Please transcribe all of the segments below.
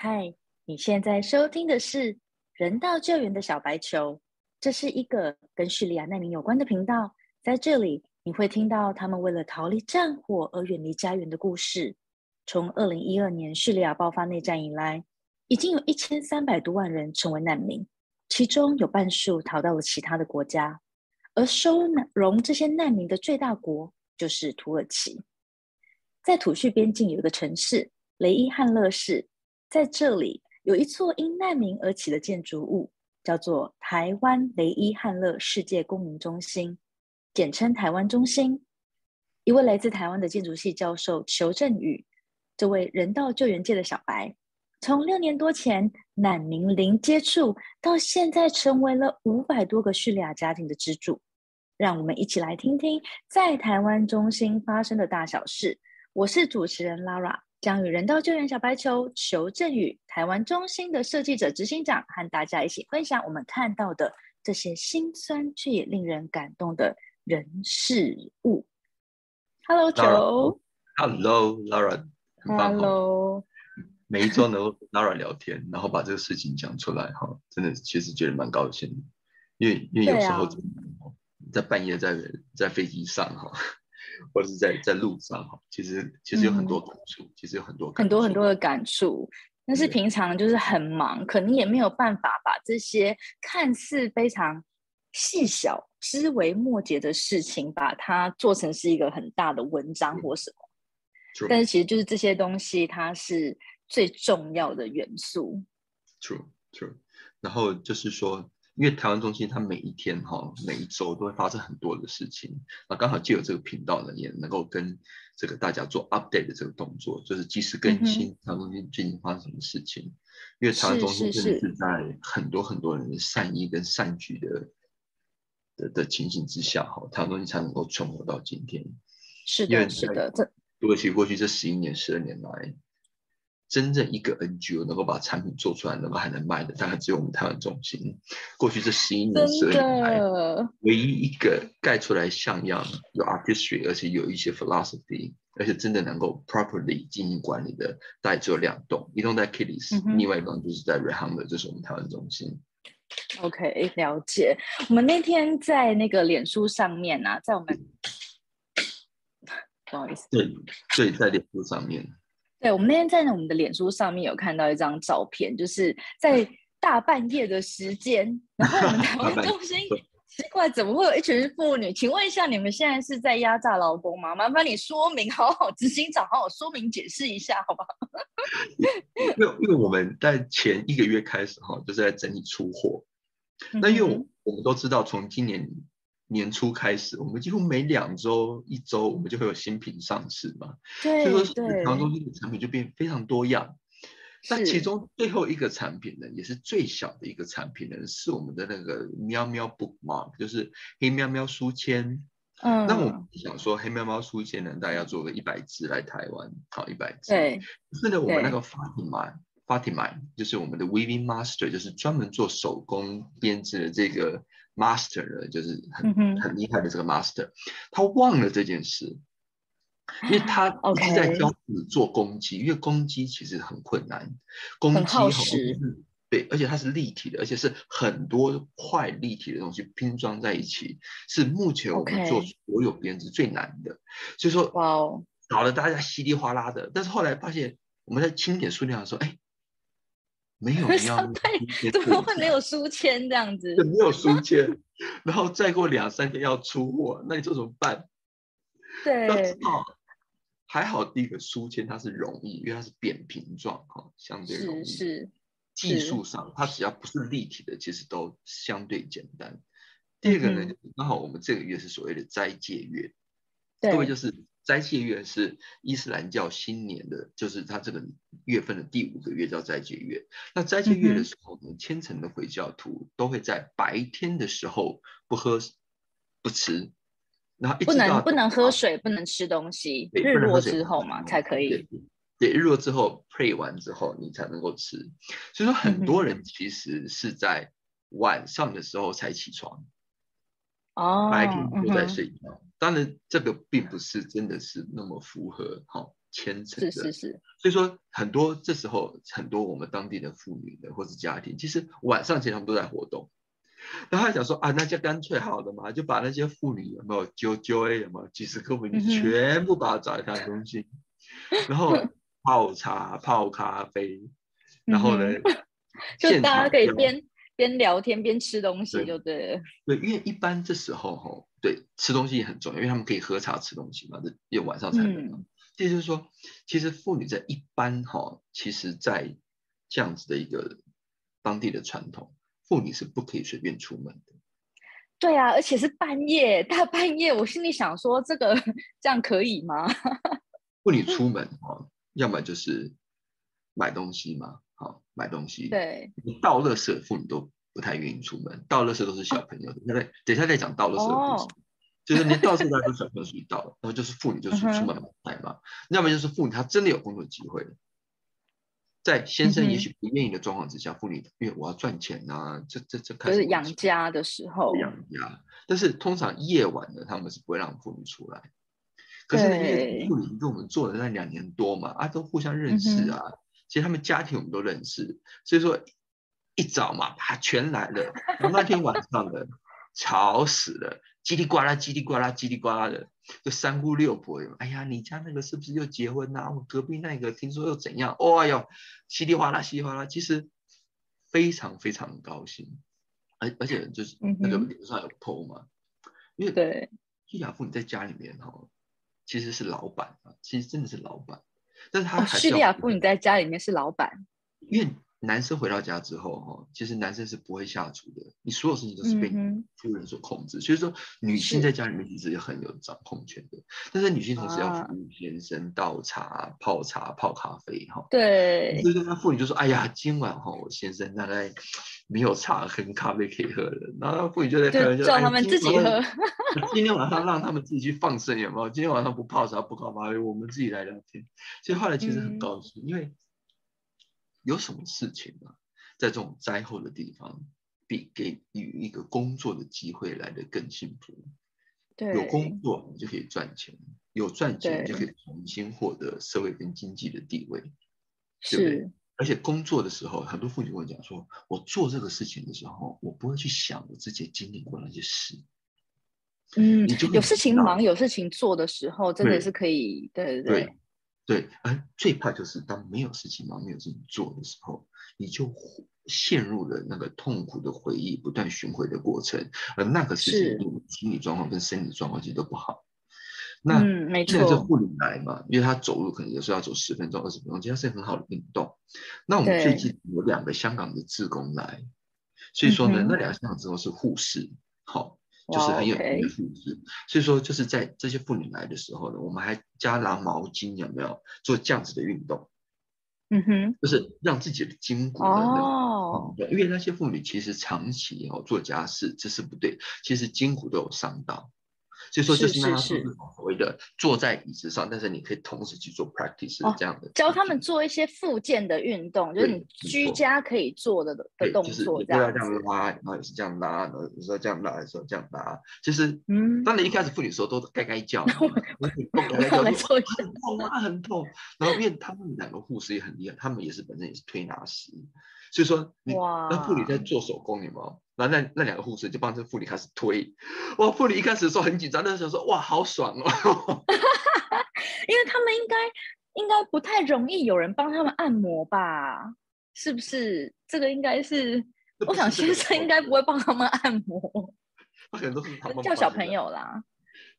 嗨，你现在收听的是人道救援的小白球，这是一个跟叙利亚难民有关的频道。在这里，你会听到他们为了逃离战火而远离家园的故事。从二零一二年叙利亚爆发内战以来，已经有一千三百多万人成为难民，其中有半数逃到了其他的国家。而收容这些难民的最大国就是土耳其。在土叙边境有一个城市雷伊汉勒市，在这里有一座因难民而起的建筑物，叫做台湾雷伊汉勒世界公民中心，简称台湾中心。一位来自台湾的建筑系教授裘振宇，这位人道救援界的小白，从六年多前难民零接触，到现在成为了五百多个叙利亚家庭的支柱。让我们一起来听听在台湾中心发生的大小事。我是主持人 Lara，将与人道救援小白球裘振宇、台湾中心的设计者执行长和大家一起分享我们看到的这些心酸却也令人感动的人事物。Hello，球。Hello，Lara。Hello。每一周能够跟 Lara 聊天，然后把这个事情讲出来，哈，真的其实觉得蛮高兴的，因为因为有时候在半夜在在飞机上，哈。或者是在在路上哈，其实其实有很多感触，其实有很多很多很多的感触。但是平常就是很忙，可能也没有办法把这些看似非常细小、枝微末节的事情，把它做成是一个很大的文章或什么。但是其实就是这些东西，它是最重要的元素。True, true。然后就是说。因为台湾中心它每一天哈每一周都会发生很多的事情，那刚好借有这个频道呢，也能够跟这个大家做 update 的这个动作，就是及时更新台湾中心最近发生什么事情。因为台湾中心真的是在很多很多人的善意跟善举的的的情形之下哈，台湾中心才能够存活到今天。是的，是的，这土耳其过去这十一年、十二年来。真正一个 NGO 能够把产品做出来，能够还能卖的，大概只有我们台湾中心。过去这十一年、十二年来，唯一一个盖出来像样、有 artistry，而且有一些 philosophy，而且真的能够 properly 经营管理的，大概只有两栋，一栋在 Kitty's，另外一栋就是在 r e h a m 的，这是我们台湾中心。OK，了解。我们那天在那个脸书上面啊，在我们不好意思，对对，在脸书上面。对，我们那天在我们的脸书上面有看到一张照片，就是在 大半夜的时间，然后我们 台湾中心 奇怪怎么会有一群妇女？请问一下，你们现在是在压榨劳工吗？麻烦你说明，好好执行长，好好说明解释一下，好不好？因为因为我们在前一个月开始哈，就是在整理出货，那因为我们都知道，从今年。年初开始，我们几乎每两周、一周，我们就会有新品上市嘛。对，所以说，台湾中心的产品就变非常多样。那其中最后一个产品呢，也是最小的一个产品呢，是我们的那个喵喵 bookmark，就是黑喵喵书签。嗯。那我想说，黑喵喵书签呢，大概要做个一百支来台湾，好一百支。对。是的，我们那个 Fatima，Fatima 就是我们的 Weaving Master，就是专门做手工编织的这个。Master 的，就是很很厉害的这个 Master，他忘了这件事，因为他 一直在教你做公鸡，因为公鸡其实很困难，公鸡好时，对，而且它是立体的，而且是很多块立体的东西拼装在一起，是目前我们做所有编织最难的，所以说，哇哦，搞得大家稀里哗啦的，但是后来发现我们在清点数量的时候，哎。没有要，怎么会没有书签这样子？没有书 签，然后再过两三天要出货，那你这怎么办？对，要知道还好第一个书签它是容易，因为它是扁平状哈，相对容易。是技术上，它只要不是立体的，其实都相对简单。第二个呢，刚好我们这个月是所谓的斋戒月，各位就是。斋戒月是伊斯兰教新年的，就是它这个月份的第五个月叫斋戒月。那斋戒月的时候呢，虔诚的回教徒都会在白天的时候不喝不吃，然后不能不能喝水，不能吃东西，日落之后嘛才可以。对，日落之后 pray 完之后你才能够吃。所以说很多人其实是在晚上的时候才起床。哦，白天都在睡觉，当然这个并不是真的是那么符合哈虔诚的。是是是，所以说很多这时候很多我们当地的妇女的或是家庭，其实晚上其实他们都在活动。然后他想说啊，那就干脆好了嘛，就把那些妇女有没有揪揪 A 有没有几十个妇女全部把它找一下中心，然后泡茶泡咖啡，然后呢，就大家可以边边聊天边吃东西，就对了。对，因为一般这时候哈，对吃东西也很重要，因为他们可以喝茶吃东西嘛，这要晚上才能。这就是说，其实妇女在一般哈，其实在这样子的一个当地的传统。妇女是不可以随便出门的。对啊，而且是半夜，大半夜，我心里想说，这个这样可以吗？妇女出门哦，要么就是买东西嘛，好买东西。对，倒垃圾，妇女都不太愿意出门。倒垃圾都是小朋友的，那等下再讲倒垃圾的故事。就是连倒垃圾都是小朋友属于倒，然后就是妇女就是出门买嘛。要么就是妇女她真的有工作机会。在先生也许不愿意的状况之下，妇女因为我要赚钱呐，这这这开始养家的时候养家，但是通常夜晚的他们是不会让妇女出来。可是那些妇女跟我们做了那两年多嘛，啊，都互相认识啊，其实他们家庭我们都认识，所以说一早嘛，啊，全来了。那天晚上的吵死了。叽里呱啦，叽里呱啦，叽里呱啦的，就三姑六婆哟。哎呀，你家那个是不是又结婚呐？我隔壁那个听说又怎样？哦哟，稀里哗啦，稀里哗啦，其实非常非常高兴。而而且就是那个脸上有头嘛，因为对，伊雅妇你在家里面哈，其实是老板啊，其实真的是老板。但是他叙利亚妇女在家里面是老板，因为。男生回到家之后，哈，其实男生是不会下厨的，你所有事情都是被夫人所控制。所以说，女性在家里面其实也很有掌控权的。但是女性同时要服务先生、倒茶、泡茶、泡咖啡，哈。对。所以说，那妇女就说：“哎呀，今晚哈，我先生大概没有茶跟咖啡可以喝了。”然后妇女就在开玩笑：“叫他们自己喝。今天晚上让他们自己去放生，有没有？今天晚上不泡茶、不泡咖啡，我们自己来聊天。”所以后来其实很高兴，因为。有什么事情呢？在这种灾后的地方，比给予一个工作的机会来的更幸福。对，有工作你就可以赚钱，有赚钱就可以重新获得社会跟经济的地位，对不对？而且工作的时候，很多妇女跟我讲说，我做这个事情的时候，我不会去想我自己经历过那些事。嗯，有事情忙、有事情做的时候，真的是可以，对对对。对，而最怕就是当没有事情忙、没有事情做的时候，你就陷入了那个痛苦的回忆不断循环的过程，而那个事情，你心理状况跟生理状况其实都不好。那没错，这护理来嘛，因为他走路可能有时候要走十分钟、二十分钟，其实是很好的运动。那我们最近有两个香港的志工来，所以说呢，那两个香港志工是护士，好。就是很有名的妇质，所以说就是在这些妇女来的时候呢，我们还加拿毛巾，有没有做这样子的运动？嗯哼，就是让自己的筋骨哦，因为那些妇女其实长期哦做家事，这是不对，其实筋骨都有伤到。所以说，就是让他所谓的坐在椅子上，但是你可以同时去做 practice 这样的，教他们做一些附件的运动，就是你居家可以做的的动作，这样这样拉，然后也是这样拉，然后有时候这样拉，有时候这样拉。其实，嗯，当你一开始妇女时候都该该叫，该该叫，很痛啊，很痛。然后因为他们两个护士也很厉害，他们也是本身也是推拿师。所以说，那妇女在做手工，有没有？然后那那两个护士就帮这妇女开始推。哇，妇女一开始的时候很紧张，但是想说，哇，好爽哦！因为他们应该应该不太容易有人帮他们按摩吧？是不是？这个应该是，我想先生应该不会帮他们按摩。那可能都是他们叫小朋友啦。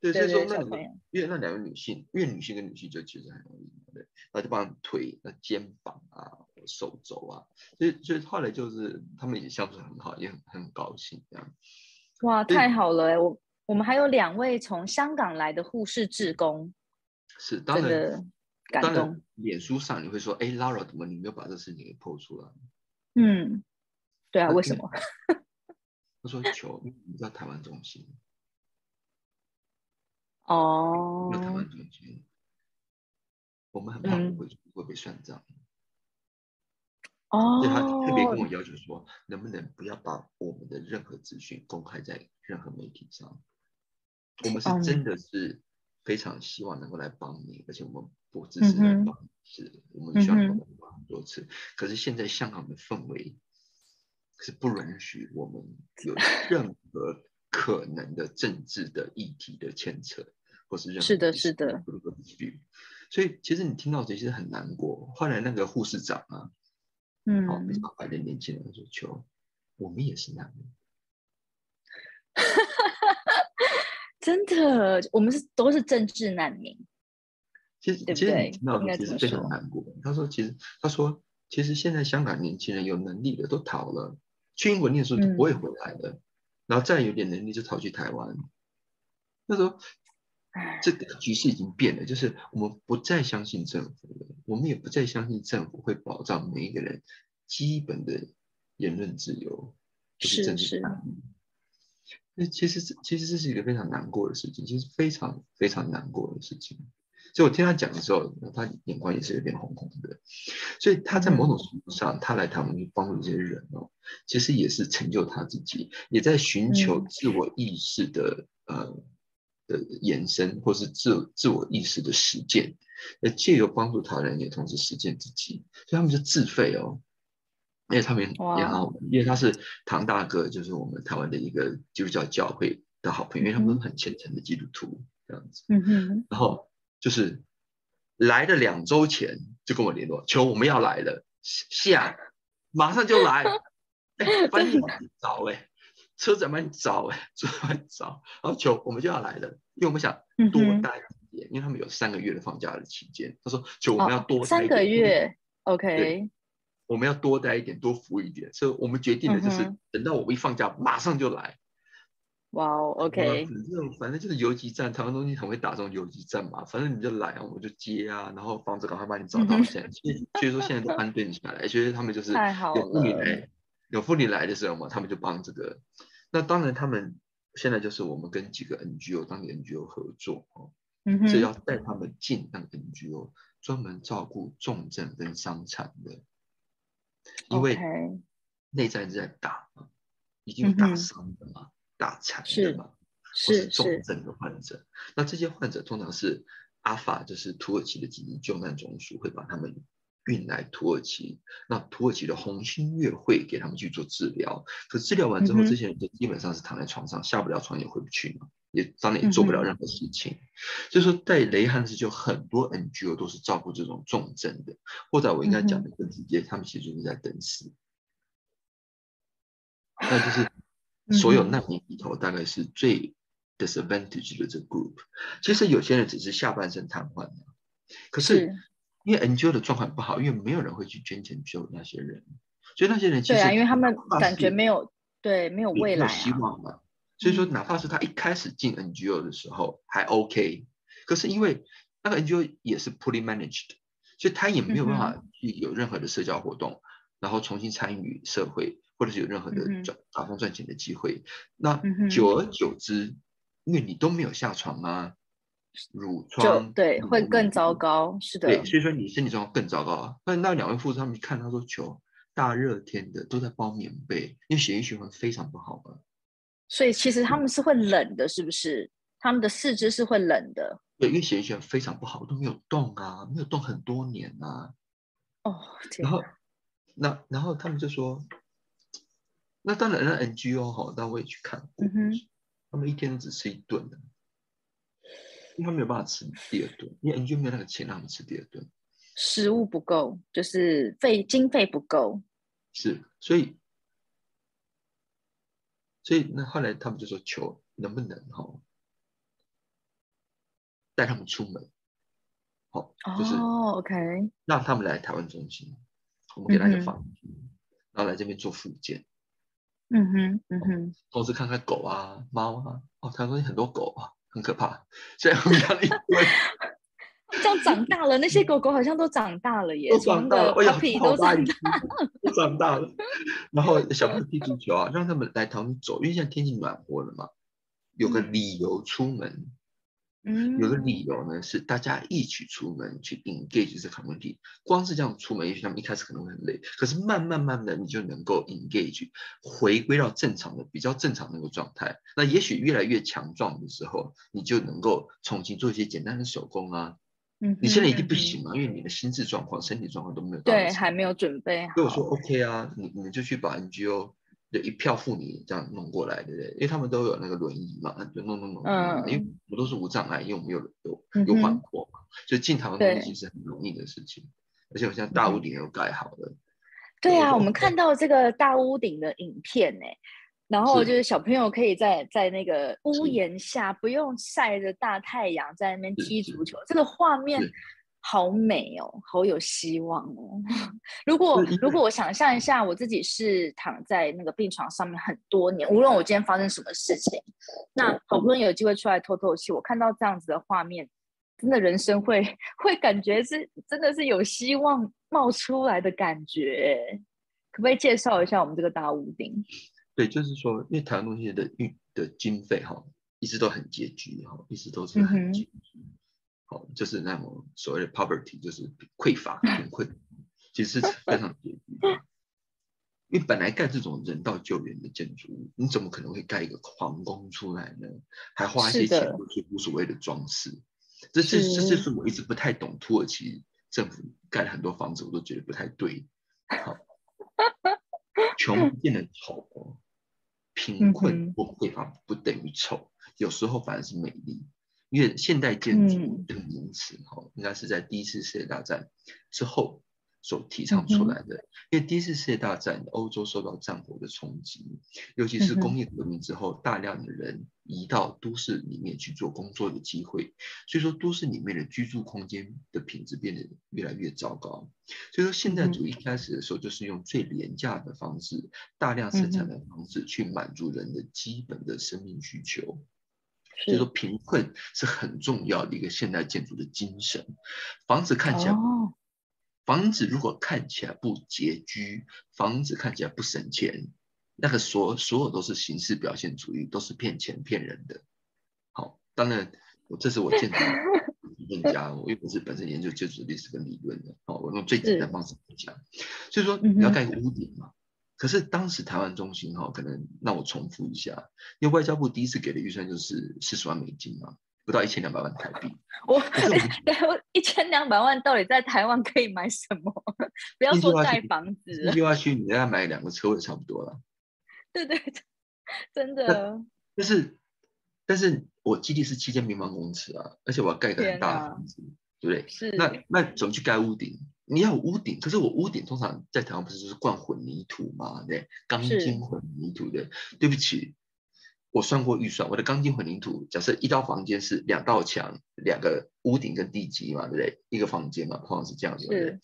对，所以说那两个，因为那两个女性，因为女性跟女性就其实很容易，对，那就帮腿那肩膀啊。手肘啊，所以所以后来就是他们也相处很好，也很很高兴这样。哇，太好了哎！我我们还有两位从香港来的护士志工，是当然感动。脸书上你会说，哎，Lara 怎么你没有把这事情给破出来？嗯，对啊，为什么？他说求你在台湾中心哦，台湾中心，我们很怕会会被算账。哦，所以他特别跟我要求说，能不能不要把我们的任何资讯公开在任何媒体上？我们是真的是非常希望能够来帮你，而且我们不只是来帮你，是我们需要帮很多次。可是现在香港的氛围是不允许我们有任何可能的政治的议题的牵扯，或是任何是的，是的。所以其实你听到这些很难过。后来那个护士长啊，嗯，好，非常白的年轻人说：“求，我们也是难民。”真的，我们是都是政治难民。其实，其实你听到其实非常难过。他说：“其实，他说，其实现在香港年轻人有能力的都逃了，去英国念书都不会回来的。然后再有点能力就逃去台湾。那时候，这个局势已经变了，就是我们不再相信政府了，我们也不再相信政府会保障每一个人基本的言论自由，是是。”那其实这其实这是一个非常难过的事情，其实非常非常难过的事情。所以我听他讲的时候，他眼光也是有点红红的。所以他在某种程度上，他来台湾去帮助这些人哦，其实也是成就他自己，也在寻求自我意识的呃的延伸，或是自自我意识的实践。那借由帮助他人，也同时实践自己，所以他们就自费哦。因为他们也好，因为他是唐大哥，就是我们台湾的一个基督教教会的好朋友，因为他们都很虔诚的基督徒这样子。嗯哼。然后就是来的两周前就跟我联络，求我们要来了，下马上就来。哎，帮你找哎，车子帮你找哎，车帮你找，然后求我们就要来了，因为我们想多待一点，因为他们有三个月的放假的期间。他说求我们要多三个月，OK。我们要多待一点，多服一点，所以我们决定的就是等到我们一放假，马上就来。哇哦，OK。反正反正就是游击战，台湾东西很会打这种游击战嘛。反正你就来啊，我就接啊，然后房子赶快帮你找到。现在所以说现在都安顿下来，所以他们就是有妇女来，有妇女来的时候嘛，他们就帮这个。那当然，他们现在就是我们跟几个 NGO 当地 NGO 合作哦，所以要带他们进那个 NGO，专门照顾重症跟伤残的。因为内战在打嘛，已经打伤的嘛，打残的嘛，是重症的患者。那这些患者通常是阿法，就是土耳其的紧急救难总署会把他们运来土耳其。那土耳其的红星月会给他们去做治疗。可治疗完之后，这些人就基本上是躺在床上，下不了床也回不去嘛，也当然也做不了任何事情。所以说，在雷汉时就很多 NGO 都是照顾这种重症的，或者我应该讲的更直接，他们其实就是在等死。那就是所有难民里头，大概是最 disadvantage 的这 group。其实有些人只是下半身瘫痪的，可是因为 NGO 的状况不好，因为没有人会去捐钱救那些人，所以那些人其实对啊，因为他们感觉没有对没有未来希望嘛。所以说，哪怕是他一开始进 NGO 的时候还 OK，可是因为那个 NGO 也是 poorly managed，所以他也没有办法去有任何的社交活动，然后重新参与社会，或者是有任何的赚打工赚钱的机会。那久而久之，因为你都没有下床啊，褥疮对会更糟糕，是的。对，所以说你身体状况更糟糕啊。那那两位护士他们一看，他说：“求大热天的都在包棉被，因为血液循环非常不好嘛。”所以其实他们是会冷的，是不是？他们的四肢是会冷的。对，因为血液循环非常不好，都没有动啊，没有动很多年啊。哦，然后，那然后他们就说，那当然，那 NGO 哈，那我也去看过，他们一天只吃一顿的，因为他没有办法吃第二顿，因为 NGO 没有那个钱让他们吃第二顿，食物不够，就是费经费不够。是，所以。所以那后来他们就说求能不能哈带他们出门，好就是哦，OK，让他们来台湾中心，我们给他一个房间，然后来这边做复健。嗯哼，嗯哼，同时看看狗啊、猫啊，哦，台湾很多狗啊，很可怕，所以我们压力这样长大了，那些狗狗好像都长大了耶，都长大了，哎呀，都长大，都长大了。然后小朋友踢足球啊，让他们来堂走，因为现在天气暖和了嘛，有个理由出门。嗯，有个理由呢，是大家一起出门去 engage 这 community。光是这样出门，也许他们一开始可能会很累，可是慢慢慢的，你就能够 engage，回归到正常的、比较正常那个状态。那也许越来越强壮的时候，你就能够重新做一些简单的手工啊。嗯，你现在一定不行嘛，因为你的心智状况、身体状况都没有到。对，还没有准备好。所以我说 OK 啊，你你们就去把 NGO。就一票妇女这样弄过来，对不对？因为他们都有那个轮椅嘛，就弄弄弄。嗯。因为我们都是无障碍，因为我们有有有缓过嘛，所以进台湾东西是很容易的事情。而且我现在大屋顶又盖好了。对啊，我们看到这个大屋顶的影片呢，然后就是小朋友可以在在那个屋檐下，不用晒着大太阳，在那边踢足球，这个画面。好美哦，好有希望哦！如果如果我想象一下，我自己是躺在那个病床上面很多年，无论我今天发生什么事情，那好不容易有机会出来透透气，我看到这样子的画面，真的人生会 会感觉是真的是有希望冒出来的感觉。可不可以介绍一下我们这个大屋顶？对，就是说，因为台湾东西的运的经费哈，一直都很拮据哈，一直都是很拮据。好，就是那种所谓的 poverty，就是匮乏、贫困，其实是非常拮据的。因为本来盖这种人道救援的建筑物，你怎么可能会盖一个皇宫出来呢？还花一些钱去无所谓的装饰？这是这就是我一直不太懂土耳其政府盖了很多房子，我都觉得不太对。好，穷不见得丑，贫困或匮乏不等于丑，有时候反而是美丽。因为现代建筑这个名词，哈，应该是在第一次世界大战之后所提倡出来的。因为第一次世界大战，欧洲受到战火的冲击，尤其是工业革命之后，大量的人移到都市里面去做工作的机会，所以说都市里面的居住空间的品质变得越来越糟糕。所以说现代主义开始的时候，就是用最廉价的方式、大量生产的方式去满足人的基本的生命需求。所以说，贫困是很重要的一个现代建筑的精神。房子看起来，房子如果看起来不拮据，房子看起来不省钱，那个所所有都是形式表现主义，都是骗钱骗人的。好，当然，我这是我建筑理论家，我又不是本身研究建筑历史跟理论的。好，我用最简单方式讲。所以说，你要盖个屋顶嘛。可是当时台湾中心哈，可能让我重复一下，因为外交部第一次给的预算就是四十万美金嘛，不到一千两百万台币。我，我一千两百万到底在台湾可以买什么？不要说盖房子，计划区你再买两个车位差不多了。对对，真的。但是，但是我基地是七千平方公尺啊，而且我要盖个很大的房子，对不对？是。那那怎么去盖屋顶？你要屋顶，可是我屋顶通常在台湾不是就是灌混凝土嘛？对，钢筋混凝土的。对不起，我算过预算，我的钢筋混凝土，假设一道房间是两道墙，两个屋顶跟地基嘛，对不对？一个房间嘛，通常是这样子。是。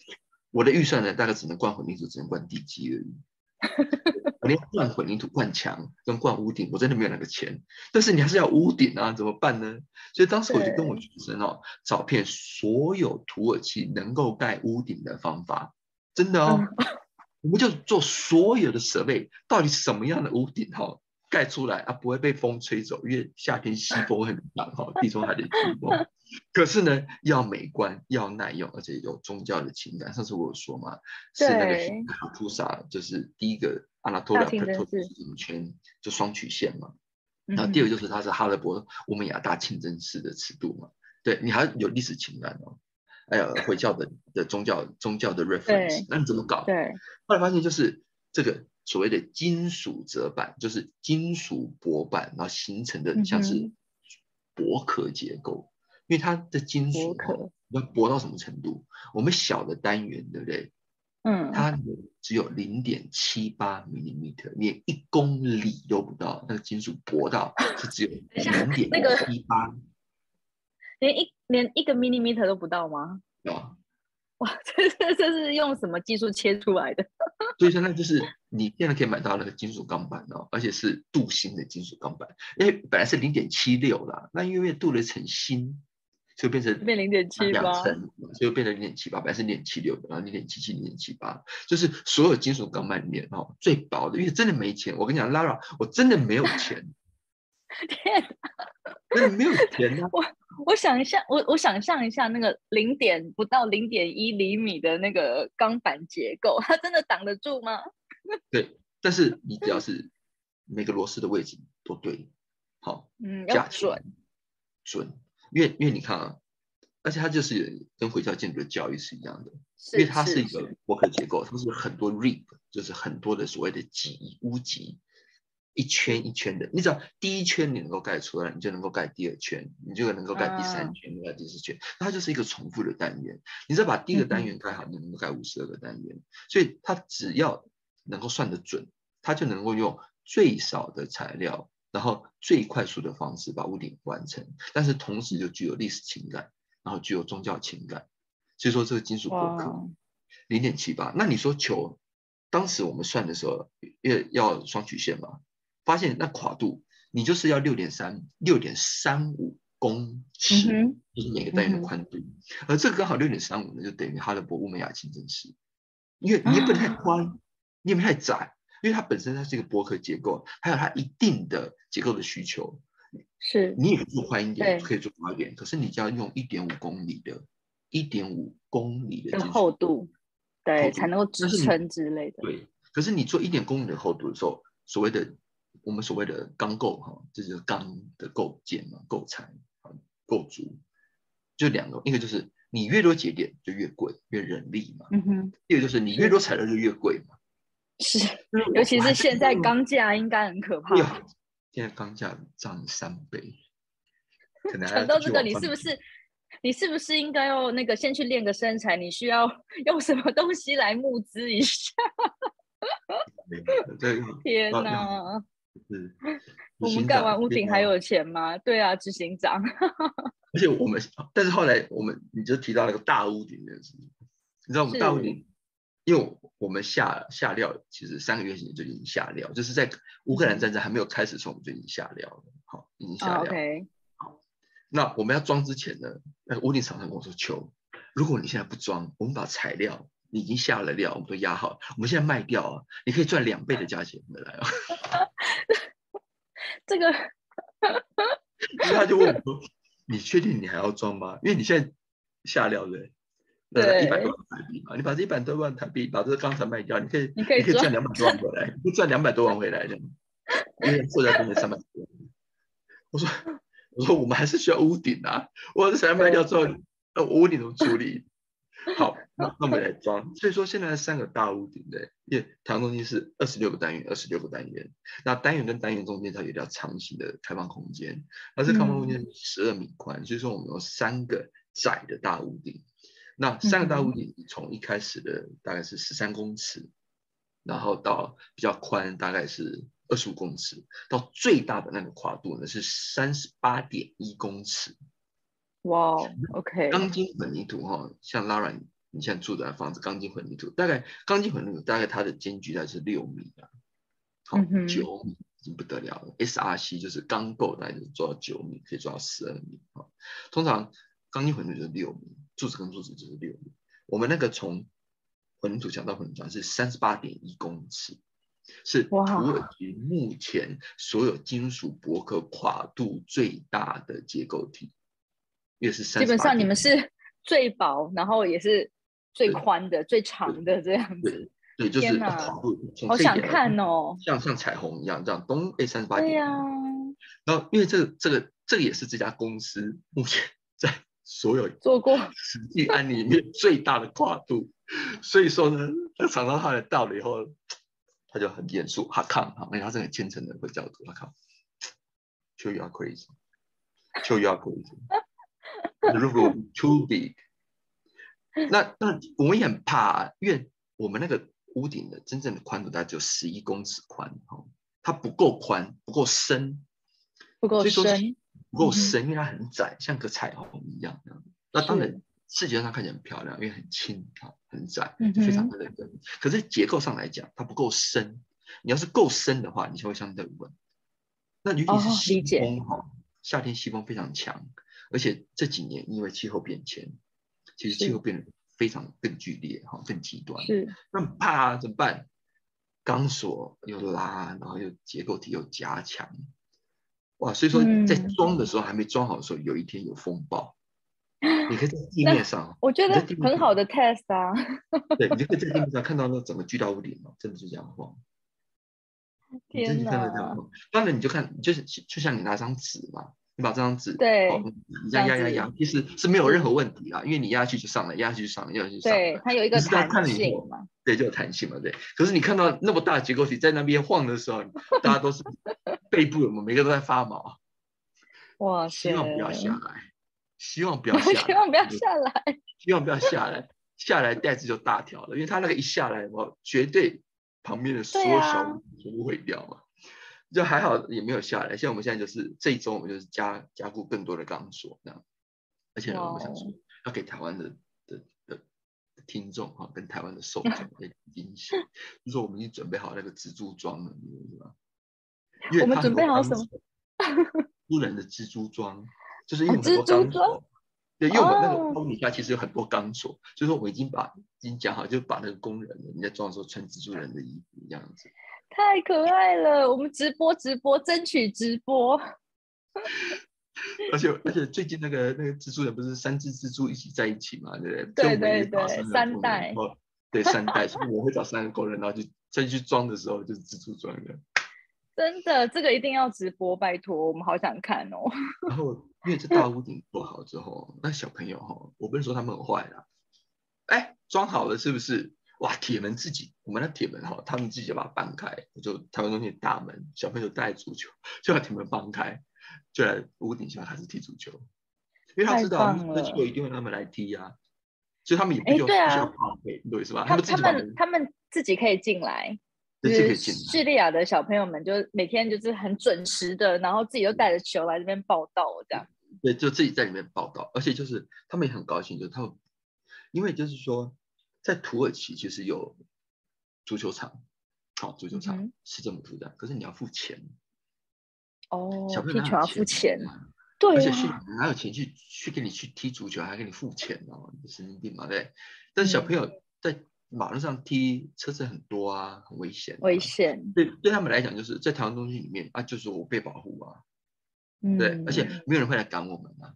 我的预算呢，大概只能灌混凝土，只能灌地基而已。我连灌混凝土、灌墙跟灌屋顶，我真的没有那个钱。但是你还是要屋顶啊，怎么办呢？所以当时我就跟我学生哦，找遍所有土耳其能够盖屋顶的方法，真的哦，我们就做所有的设备，到底什么样的屋顶哈？盖出来啊，不会被风吹走，因为夏天西风很强哈，地中海的西风。可是呢，要美观，要耐用，而且有宗教的情感。上次我有说嘛，是那个阿图萨，就是第一个阿拉托拉克托影圈，就双曲线嘛。然后第二个就是它是哈勒波乌美亚大清真寺的尺度嘛。对你还有历史情感哦，还有回教的的宗教宗教的 reference，那你怎么搞？对，后来发现就是这个。所谓的金属折板，就是金属薄板，然后形成的像是薄壳结构。因为它的金属要薄到什么程度？我们小的单元，对不对？嗯，它只有零点七八 millimeter，连一公里都不到。那个金属薄到是只有 零点七八，连一连一个 millimeter 都不到吗？有。哇，这这这是用什么技术切出来的？所以现在就是你现在可以买到那个金属钢板哦，而且是镀锌的金属钢板。因为本来是零点七六啦，那因为镀了一层锌，就变成变零点七八，所以变成零点七八，本来是零点七六的，然后零点七七、零点七八，就是所有金属钢板里面哦最薄的。因为真的没钱，我跟你讲，Lara，我真的没有钱。天，那你没有钱啊。我我想一下，我我想象一下那个零点不到零点一厘米的那个钢板结构，它真的挡得住吗？对，但是你只要是每个螺丝的位置都对，好，嗯，价要准，准，因为因为你看啊，而且它就是跟回教建筑的教育是一样的，是因为它是一是个波克结构，它是很多 rib，就是很多的所谓的脊屋脊，一圈一圈的。你只要第一圈你能够盖出来，你就能够盖第二圈，你就能够盖第三啊圈，盖第四圈。那它就是一个重复的单元。你只要把第一个单元盖好，你能够盖五十二个单元。所以它只要能够算得准，它就能够用最少的材料，然后最快速的方式把屋顶完成。但是同时就具有历史情感，然后具有宗教情感。所以说这个金属博客哇，零点七八。那你说球，当时我们算的时候，因为要双曲线嘛，发现那跨度你就是要六点三六点三五公尺，嗯，就是每个单元的宽度。而这个刚好六点三五呢，就等于哈勒伯乌梅亚清真寺，因为你也不能太啊宽，你也不能太窄，因为它本身它是一个薄壳结构，还有它一定的结构的需求。是你也可以做宽一点，对可以做高一点，可是你就要用一点五公里的，一点五公里的厚度，对，厚度才能够支撑之类的。对，可是你做一点公里的厚度的时候，所谓的我们所谓的钢构哈，这就是钢的构件嘛，构材啊，构筑，就两个，一个就是你越多节点就越贵，越人力嘛；嗯哼，第二个就是你越多材料就越贵嘛。是，尤其是现在用钢价应该很可怕现在钢价涨三倍，可能讲到这个，你是不是你是不是应该要那个先去练个身材？你需要 用什么东西来募资一下？对 天要哪！是 我们执行长盖完屋顶还有钱吗？对啊，执行长。而且我们，但是后来我们你就提到那个大屋顶的事情，你知道我们大屋是顶，因为我们下下料其实三个月前就已经下料，就是在乌克兰战争还没有开始的时候，我们就已经下料了，好，已经下啊料。那我们要装之前呢，那个屋顶厂商跟我说：“求，如果你现在不装，我们把材料你已经下了料，我们都压好，我们现在卖掉啊，你可以赚两倍的价钱回来啊。这个”所以他就问我说：“你确定你还要装吗？因为你现在下料的，那一百多万台币嘛，你把这一百多万台币把这个钢材卖掉，你可以你可以赚赚两百多万回来，你可以赚两百多万回来的，因为负债成本三百多万。我说我说我们还是需要屋顶啊，我这材料卖掉之后，呃，我屋顶怎么处理？好，那那我们来装。所以说现在三个大屋顶的，因为台湾中心是二十六个单元，二十六个单元，那单元跟单元中间它有一条长形的开放空间，而这开放空间十二米宽，所以说我们有三个窄的大屋顶。那三个大屋顶从一开始的大概是十三公尺，然后到比较宽大概是二十五公尺，到最大的那个跨度呢是三十八点一公尺。哇哦，OK，钢筋混凝土哈，像 Lara 你现在住的房子，钢筋混凝土大概钢筋混凝土大概它的间距大概是六米啊，好九米已经不得了了。SRC 就是钢构大概就是做到九米，可以做到十二米啊。通常钢筋混凝土就是六米，柱子跟柱子就是六米。我们那个从混凝土墙到混凝土墙是三十八点一公尺，是土耳其目前所有金属薄壳跨度最大的结构体，也是三。基本上你们是最薄，然后也是最宽的、最长的这样子。对对，就是天哪跨度好想看哦！像像彩虹一样这样东 A 三十八点。对呀，然后因为这个这个这个也是这家公司目前 在所有做过 实际案例里面最大的跨度，所以说呢，那厂商他来到了以后，他就很严肃，他看哈，因为他是很虔诚的佛教徒，他看，show you are crazy，show you are crazy，如果 too big，那那我们也很怕、啊，因为我们那个屋顶的真正的宽度大概只有十一公尺宽哈，它不够宽，不够深，不够深，不够深，因为它很窄，像个彩虹一样。那当然，视觉上看起来很漂亮，因为很轻啊，很窄，就非常的认真。可是结构上来讲，它不够深。你要是够深的话，你就会相对稳。那尤其哦是西风哈，夏天西风非常强，而且这几年因为气候变迁，其实气候变得非常更剧烈哈，更极端。是那很怕啊，怎么办？钢索又拉，然后又结构体又加强，哇，所以说嗯在装的时候还没装好的时候，有一天有风暴，你可以在地面上，我觉得很好的 test 啊。对，你就可以在地面上 看到那整个巨大屋顶哦，真的是这样晃。天的看到这样哪！晃，当然你就看，就是就像你拿张纸嘛，你把这张纸对哦你这样压压压，其实是没有任何问题啦，因为你压下去就上来，压下去就上来，压下去就上来。对，它有一个弹性嘛。对，就有弹性嘛，对。可是你看到那么大的结构体在那边晃的时候，大家都是背部有没有？每个都在发毛，哇塞！希望不要下来，希望不 要下来，希望不要下来。希望不要下来，下来袋子就大条了，因为它那个一下来，我绝对旁边的所有小屋全部毁掉嘛。就还好也没有下来，像我们现在就是这一周我们就是加加固更多的钢索这样，而且呢，我们想说要给台湾的的的的听众哈，跟台湾的受众 一个惊喜，就是说我们已经准备好那个蜘蛛装了，你知道吗？因为我们准备好什么钢索？租人的蜘蛛装，就是因为哦我们很多钢索。对，因为我们那个哦包底下其实有很多钢索，所以说我已经把已经讲好，就把那个工人人家装的时候穿蜘蛛人的衣服这样子。太可爱了！我们直播直播，争取直播。而且而且最近那个那个蜘蛛人不是三只蜘蛛一起在一起嘛，对不对？对对对三代对三代，所以我会找三个工人，然后就再去装的时候就是蜘蛛装的。真的，这个一定要直播，拜托，我们好想看哦。然后因为这大屋顶做好之后，那小朋友哈，我不是说他们很坏啦，哎，装好了是不是？哇，铁门自己，我们的铁门哈，他们自己就把它搬开，就台湾中心大门，小朋友带足球，就把铁门搬开，就来屋顶下开始踢足球，因为他知道那球了一定会他们来踢呀、所以他们也不用对就不需要啊怕费，你懂我意思吧？他他们自己把门们他们自己可以进来，对就是自己可以进来叙利亚的小朋友们就每天就是很准时的，然后自己就带着球来这边报道，这样。对，就自己在里面报道，而且就是他们也很高兴，就是他们，因为就是说，在土耳其其实有足球场，好、足球场、嗯哼市政府负责，可是你要付钱，哦小，朋友要付钱，啊对而且去啊，哪有钱去去给你去踢足球，还给你付钱哦，你神经病嘛，对？但是小朋友嗯在马路上踢，车子很多啊，很危险、危。险。对，对他们来讲，就是在台湾中心里面啊，就是我被保护啊，嗯，对，而且没有人会来赶我们啊。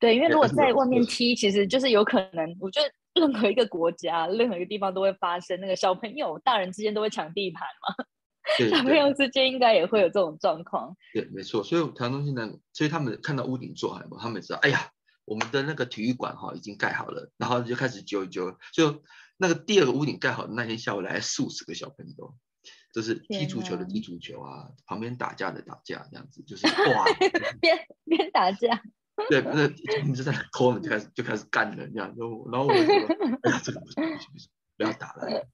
对，因为如果在外面踢，其实就是有可能，我觉得任何一个国家、任何一个地方都会发生那个小朋友、大人之间都会抢地盘嘛，对，小朋友之间应该也会有这种状况。对，没错，所以台湾中心呢，所以他们看到屋顶做好了嘛，他们也知道，哎呀，我们的那个体育馆哈已经盖好了，然后就开始揪一揪，就那个第二个屋顶盖好的那天下午来四五十个小朋友，就是踢足球的踢足球啊，旁边打架的打架，这样子，就是 哇，边边打架，对，那他们就在那抠门就开始就开始干了，这样，然后然后我就说，哎呀，这个不行不行不行，不要打了，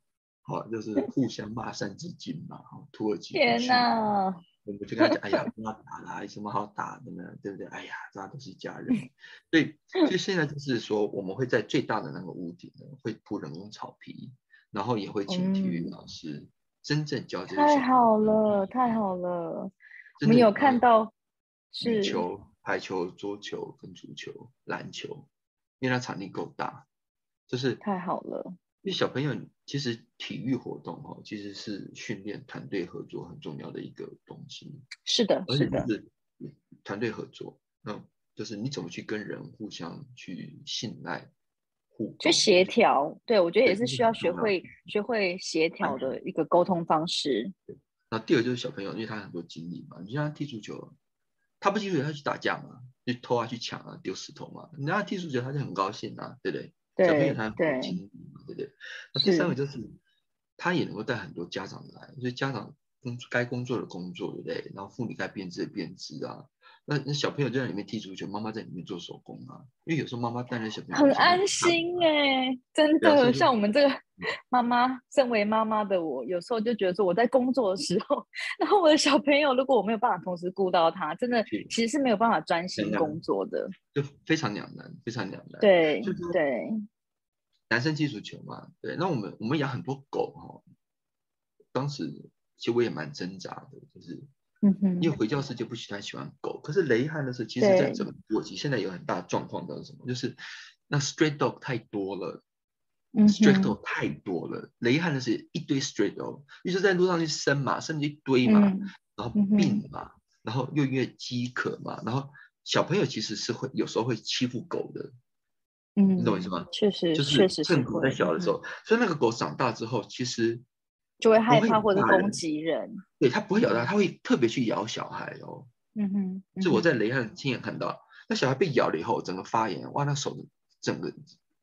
好，就是互相骂三字经嘛，好，土耳其不天去哪！我们就跟他讲，哎呀，不要打啦，有什么好打的呢？对不对？哎呀，大家都是家人。所以，所以现在就是说，我们会在最大的那个屋顶呢，会铺人工草皮，然后也会请体育嗯老师真正教这些太好了，太好了！我们有看到是排球、桌球跟足球、篮球，因为它场地够大，就是太好了，因为小朋友其实体育活动哈、其实是训练团队合作很重要的一个东西。是的，是的，是团队合作，那就是你怎么去跟人互相去信赖、去协。调。对，我觉得也是需要学会学会协调的一个沟通方式。那第二就是小朋友，因为他很多精力嘛，你像他踢足球，他不踢足球他去打架嘛，去偷啊、去抢啊、丢石头嘛，人家踢足球他就很高兴啊，对不对？小朋友他很多对精力嘛，对不对？那第三个就是他也能够带很多家长来，所以家长工作该工作的工作，对不对？然后妇女该编织的编织啊。那那小朋友就在里面踢足球，妈妈在里面做手工啊。因为有时候妈妈带着小朋友很安心哎、真的。像我们这个 妈妈，身为妈妈的我，有时候就觉得说我在工作的时候，然后我的小朋友，如果我没有办法同时顾到他，真的其实是没有办法专心工作的。就非常两难，非常两难。，对就是对，男生踢足球嘛，对。那我们我们养很多狗哈、当时其实我也蛮挣扎的，就是嗯哼因为回教室就不喜太喜欢狗，可是雷汉的是，其实在对整个土耳其现在有很大的状况，到是什么？就是那 stray dog 太多了。嗯 stray 哼 dog 太多了，雷汉的是一堆 stray dog，于是在路上去生嘛，生一堆嘛，嗯然后病嘛，然后又因为饥渴嘛，然后小朋友其实是会有时候会欺负狗的，嗯，你懂我意思吗？确实，就是确实是趁狗在小的时候，所以那个狗长大之后，其实就会害怕或者攻击人。对它不会咬它，它会特别去咬小孩哦。嗯哼，是我嗯在雷汉亲眼看到，那小孩被咬了以后，整个发炎，哇，那手整个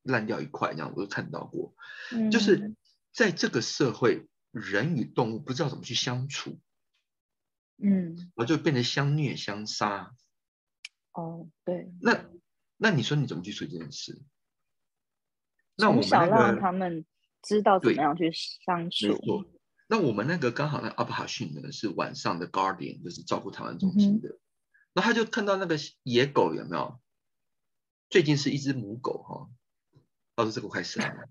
烂掉一块，这样我都看到过。嗯就是在这个社会，人与动物不知道怎么去相处，嗯，然后就变得相虐相杀。哦，对，那那你说你怎么去处理这件事？那我从们那小让他们知道怎对么样去相没处。错，那我们那个刚好那阿布哈逊呢是晚上的 guardian，就是照顾台湾中心的。那他就看到那个野狗有没有？最近是一只母狗哈、他说这个快生了，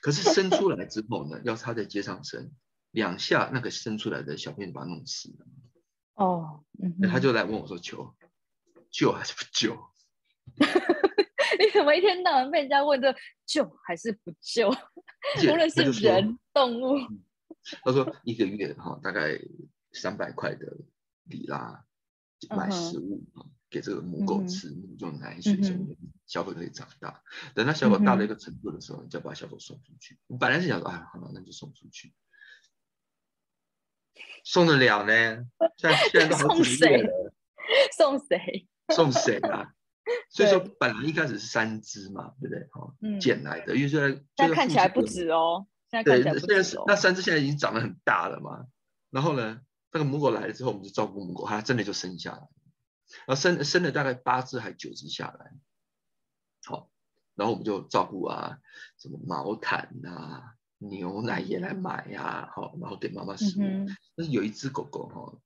可是生出来之后呢，要他在街上生，两下那个生出来的小朋友就把它弄死了。哦，那他就来问我说：“求救还是不救 你怎么一天到晚被人家问这救还是不救？无论是人、动物，他说一个月哈、大概三百块的里拉买食物啊、给这个母狗吃，就奶水什么的，小狗可以长大。等到小嗯狗大了一个程度的时候，你就要把小狗送出去。我本来是想说，哎，好了，那就送出去。送得了呢？现在 现在都好几个送谁月了，送谁？送谁啊？所以说本来一开始是三只嘛，对不对？哈、嗯捡来的，因为现在但就是看起来不止哦，现在看对，起来不现在止哦。是那三只现在已经长得很大了嘛。然后呢，那个母狗来了之后，我们就照顾母狗，它真的就生下来，然后生生了大概八只还九只下来。好，然后我们就照顾啊，什么毛毯啊、牛奶也来买呀、好，然后给妈妈食物。嗯，但是有一只狗狗哈、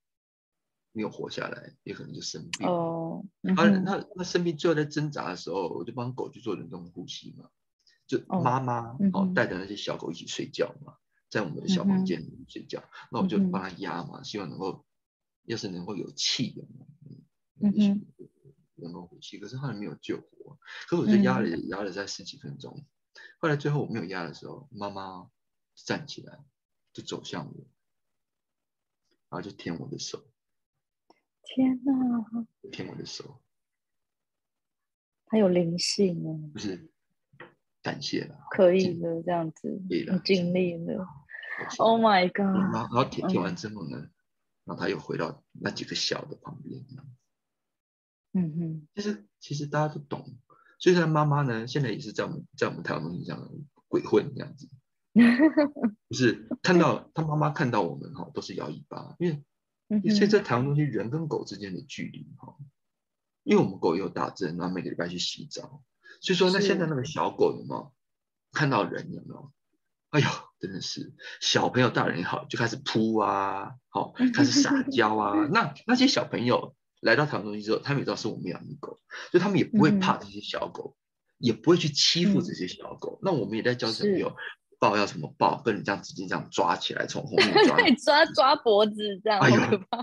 没有活下来，也可能就生病。哦，嗯啊，哼那那生病最后在挣扎的时候，我就帮狗去做人工呼吸嘛，就哦妈妈哦带着那些小狗一起睡觉嘛，在我们的小房间里面睡觉，那我就帮它压嘛，希望能够要是能够有气嗯能够呼吸，可是后来没有救活，可是我就压了嗯压了在十几分钟，后来最后我没有压的时候，妈妈站起来就走向我，然后就舔我的手，天哪，舔我的手，他有灵性哦，不是感谢了，可以尽的，这样子，可以了你尽力了。Oh my god！后然后舔舔完嗯之后呢，然后他又回到那几个小的旁边。嗯哼，其实其实大家都懂，所以他妈妈呢，现在也是在我们在我们台湾东西这样鬼混这样子，就是看到他妈妈看到我们哈，都是摇尾巴，因为嗯所以，在台湾东西人跟狗之间的距离哈，因为我们狗也有打针，然后每个礼拜去洗澡，所以说那是现在那个小狗有没有看到人有没有？哎呦，真的是小朋友大人也好，就开始扑啊，好、开始撒娇啊。那那些小朋友来到台湾东西之后，他们也知道是我们养的狗，所以他们也不会怕这些小狗，也不会去欺负这些小狗。那我们也在教小朋友抱要怎么抱，不能这样直接这样抓起来，从后面抓。对，抓抓脖子这样，哎呦好可怕，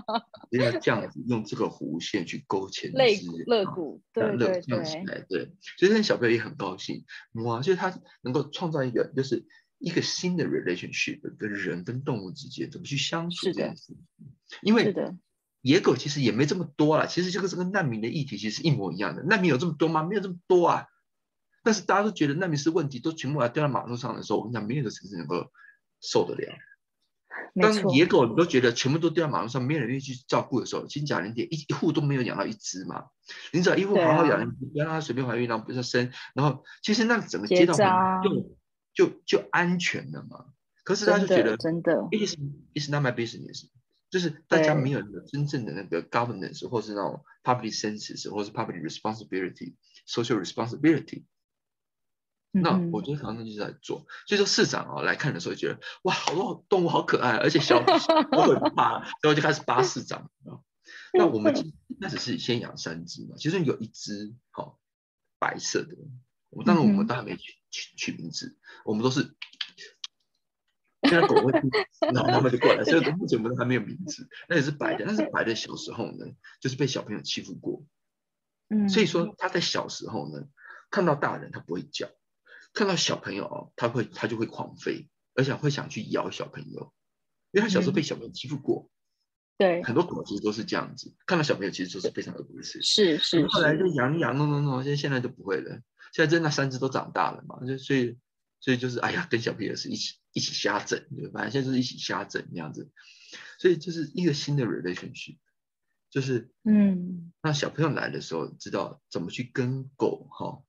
要这样子用这个弧线去勾前肢肋骨肋啊骨，呃对。对乐起对，来，对，所以那小朋友也很高兴，哇，就是他能够创造一个就是一个新的 relationship 跟人跟动物之间怎么去相处这件事情，因为野狗其实也没这么多了，其实这个这个难民的议题其实是一模一样的，难民有这么多吗？没有这么多啊，但是大家都觉得难民是问题，都全部来丢到马路上的时候，我跟你讲，没有一个城市能够受得了。当野狗你都觉得全部都丢到马路上，没有人愿意去照顾的时候，其实讲人点一一户都没有养到一只嘛。你只要一户好好养，你不要让它随便怀孕，然后不要生，然后其实那整个街道扎就就就安全了嘛。可是他就觉得的真的，it is is not my business，就是大家没有那个真正的那个 governance 或是那种 public senses 或是 public responsibility social responsibility。那嗯我觉得常常就是在做，所以说市长哦来看的时候觉得哇，好多动物好可爱，而且小 我很怕，然后就开始扒市长。啊那我们那只 是先养三只嘛，其中有一只好、白色的，我当然我们都还没取取取名字，我们都是。现在狗会吐，然后他们就过来，所以目前我们都还没有名字。那也是白的，但是白的小时候呢，就是被小朋友欺负过，嗯，所以说他在小时候呢，看到大人他不会叫，看到小朋友哦，他会他就会狂吠，而且会想去咬小朋友，因为他小时候被小朋友欺负过，对，很多狗其实都是这样子，看到小朋友其实就是非常 aggressive。是是后来，就养一养弄弄弄，现在现在就不会了。现在真的那三只都长大了嘛，就所以所以就是哎呀，跟小朋友是一起一起瞎整，对，反正现在就是一起瞎整这样子。所以就是一个新的 relationship，就是嗯，那小朋友来的时候知道怎么去跟狗哈、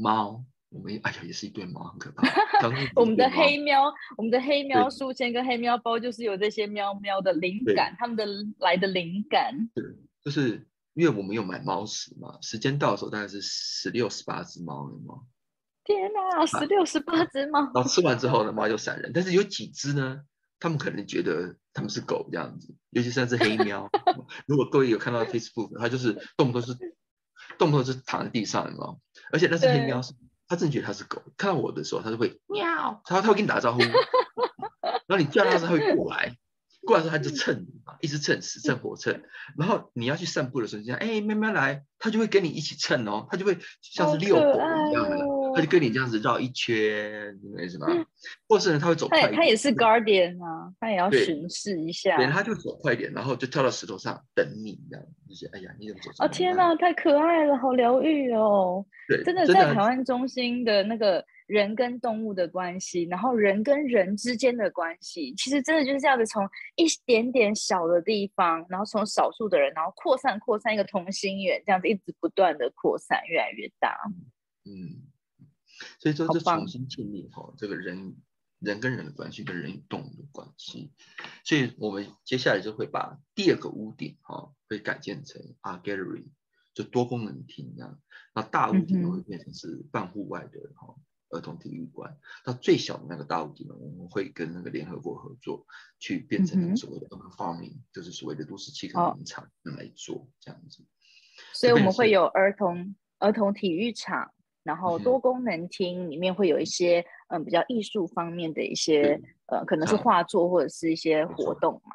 猫，我们哎呀也是一对猫，很可怕。我们的黑喵，我们的黑喵书签跟黑喵包就是有这些喵喵的灵感，他们的来的灵感。对就是因为我们有买猫食嘛，时间到的时候大概是十六、十八只猫有没有天哪，十六十八只猫，然后吃完之后呢，猫就闪人。但是有几只呢，他们可能觉得他们是狗这样子，尤其是那只黑喵。如果各位有看到 Facebook，它就是动不动是动不动就是躺在地上，你知道吗？而且那只黑喵是，它真的觉得它是狗，看到我的时候，它就会喵，它它会跟你打招呼，然后你叫它的时候，它会过来。过来的时候，它就蹭你嘛，一直蹭，死蹭活蹭。然后你要去散步的时候，你这样，哎，喵喵来，它就会跟你一起蹭哦，它就会像是遛狗一样的，哦它就跟你这样子绕一圈，你懂意思吗？或是呢，它会走它快一点，也是 guardian 啊，他也要巡视一下。对，他就走快一点，然后就跳到石头上等你，这样就是哎呀，你怎么走这哦？天哪，太可爱了，好疗愈哦！对，真的在台湾中心的那个人跟动物的关系，然后人跟人之间的关系，其实真的就是这样子，从一点点小的地方，然后从少数的人，然后扩散扩散一个同心圆，这样子一直不断的扩散，越来越大。嗯，所以说这重新建立哈、这个人人跟人的关系跟人与动物的关系，所以我们接下来就会把第二个屋顶哈、会改建成 Art Gallery，就多功能厅这样，那大屋顶会变成是半户外的哈、儿童体育馆，到最小的那个大屋顶呢，我们会跟那个联合国合作，去变成所谓的 urban farming，就是所谓的都市气哦。候农场来做这样子。所以我们会有儿童儿童体育场，然后多功能厅里面会有一些嗯比较艺术方面的一些呃可能是啊。画作或者是一些活动嘛。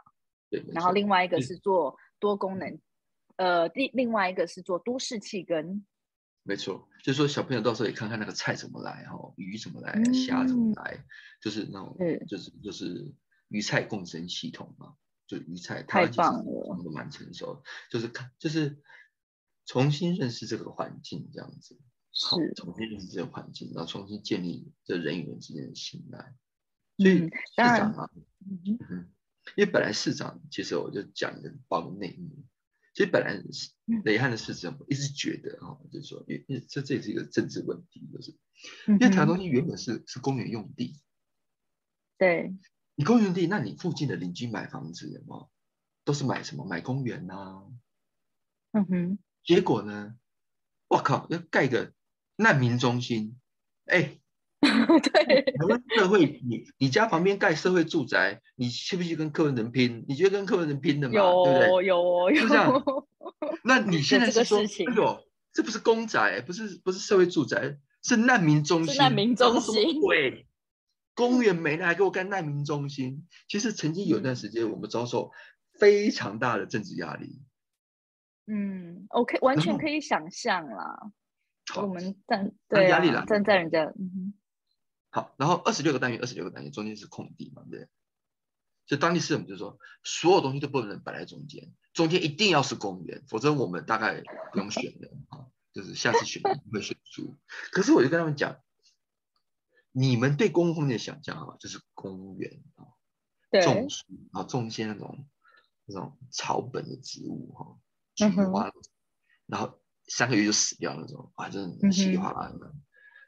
对，然后另外一个。嗯。是做多功能，呃，另另外一个是做都市气根，没错，就是说小朋友到时候也看看那个菜怎么来哈，鱼怎么来，虾怎么嗯。来，就是那种是就是就是鱼菜共生系统嘛，就鱼菜太棒了都蛮成熟，就是看就是重新认识这个环境这样子，好是，重新认识这个环境，然后重新建立这人与人之间的信赖。所以嗯市长啊，嗯嗯，因为本来市长其实我就讲一个报个内幕，其实本来雷汉的市长我一直觉得哈、哦，就是说，因为这这也是一个政治问题，就是嗯因为台湾东西原本是是公园用地，对，你公园用地，那你附近的邻居买房子有没有？都是买什么？买公园呐、嗯哼，结果呢，我靠，要盖个难民中心，哎，对，台湾社会，你你家旁边盖社会住宅，你去不去跟柯文哲拼？你觉得跟柯文哲拼的嘛，对不对？有有哦是这样有，那你现在这个是说，事情哎呦，这不是公宅，不是不是社会住宅，是难民中心，是难民中心对，公园没了还给我盖难民中心。其实曾经有一段时间，我们遭受非常大的政治压力。嗯，OK，完全可以想象啦。好我们站那对啊压力来了，站在人家，嗯，好，然后二十六个单元，二十六个单元中间是空地嘛，对不对？所以当地市政府就说，所有东西都不能摆在中间，中间一定要是公园，否则我们大概不用选了啊，就是下次选不会选出。可是我就跟他们讲，你们对公共空间的想象啊，就是公园啊，种树，然后种一些那种那种草本的植物哈，菊嗯哼花，然后三个月就死掉那种，啊，真的嗯稀里哗啦的。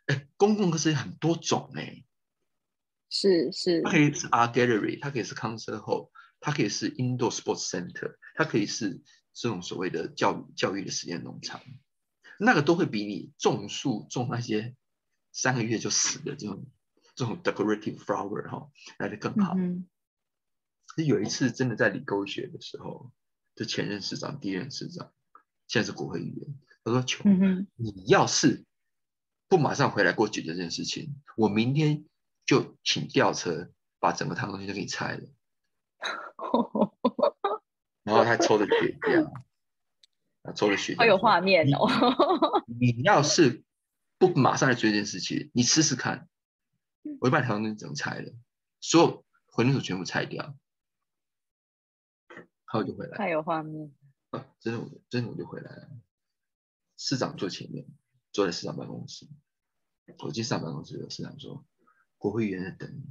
哎，公共空间很多种哎、是是。它，可以是 art gallery，它可以是 concert hall，它可以是 indoor sports center，它可以是这种所谓的教育教育的实验农场，那个都会比你种树种那些三个月就死的这种这种 decorative flower 哈、来的更好。有一次真的在理工学的时候，就前任市长、第一任市长，现在是国会议员，他说：“求嗯，你要是不马上回来给我解决这件事情，我明天就请吊车把整个台东西都给你拆了。”然后他抽着雪茄，啊，抽着雪茄，好有画面哦。你你要是不马上来做这件事情，你试试看，我就把台东西整拆了，所有混凝土全部拆掉。然后就回来。太有画面。啊，真的，我真的我就回来了。市长坐前面，坐在市长办公室。我进市长办公室，市长说：“国会议员在等你，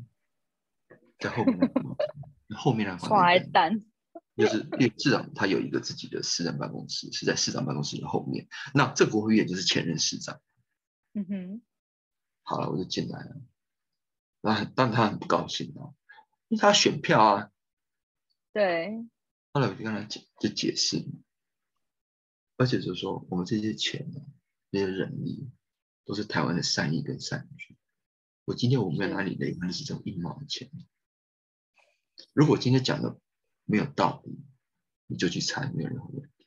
在后面。”后面那坏蛋，就是因为市长他有一个自己的私人办公室，是在市长办公室的后面。那这国会议员就是前任市长。嗯哼。好了，我就进来了。那但他很不高兴啊，因为他选票啊。对。后来我就跟他解就解释，而且就是说我们这些钱呢，这些人力，都是台湾的善意跟善举。我今天我没有拿你的，那是这种一毛钱。如果今天讲的没有道理，你就去猜，没有任何问题。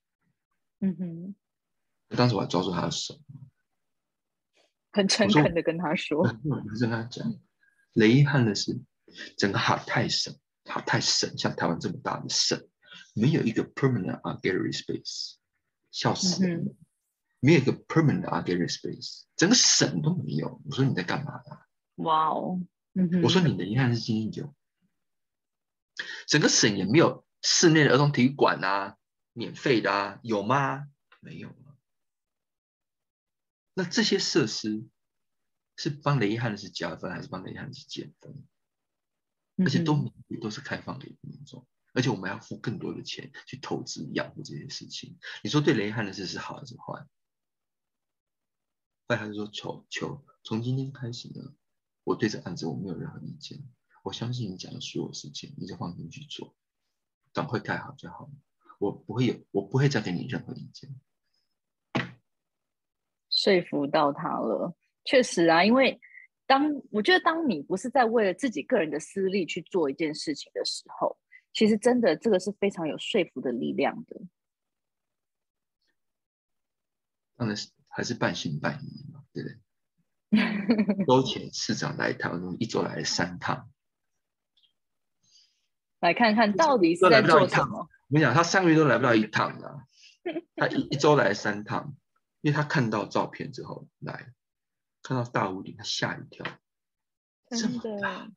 嗯哼。当时我还抓住他的手，很诚恳的跟他说：“我跟他讲，雷汉的是整个哈泰省，哈泰省像台湾这么大的省，没有一个 permanent art gallery space，笑死了，没有一个 permanent art gallery space，整个省都没有。我说你在干嘛呢？哇哦，我说你的遗憾是今天有。”整个省也没有室内的儿童体育馆啊，免费的啊，有吗？没有那这些设施是帮雷汉的是加分，还是帮雷汉的是减分？而且都都是开放给民众，而且我们要付更多的钱去投资养护这些事情。你说对雷汉的事是好还是坏？坏还是说：“求求，从今天开始呢，我对这案子我没有任何意见。”我相信你讲的所有事情，你就放心去做，赶快盖好就好。我不会有，我不会再给你任何意见。说服到他了，确实啊，因为当我觉得当你不是在为了自己个人的私利去做一件事情的时候，其实真的这个是非常有说服的力量的。当然是还是半信半疑嘛，对不对？周前市长来台湾，一周来了三趟。来看看到底是在做什么。我跟你讲，他三个月都来不到一趟的，他一一周来三趟，因为他看到照片之后来，看到大屋顶，他吓一跳，这么大，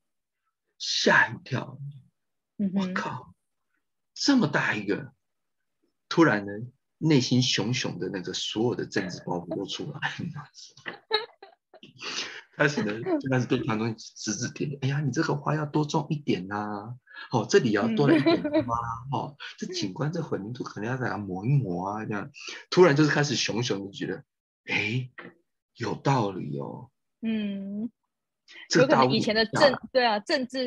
吓一跳，我靠，这么大一个，突然呢，内心熊熊的那个所有的政治包袱都出来了。开始呢，就开始对唐东指指点点。哎呀，你这个花要多种一点呐，哦，这里要多了一点吗？哦，这景观这混凝土可能要给它磨一磨啊，这样。突然就是开始熊熊的觉得，哎，有道理哦。嗯，有可能以前的政对啊，政治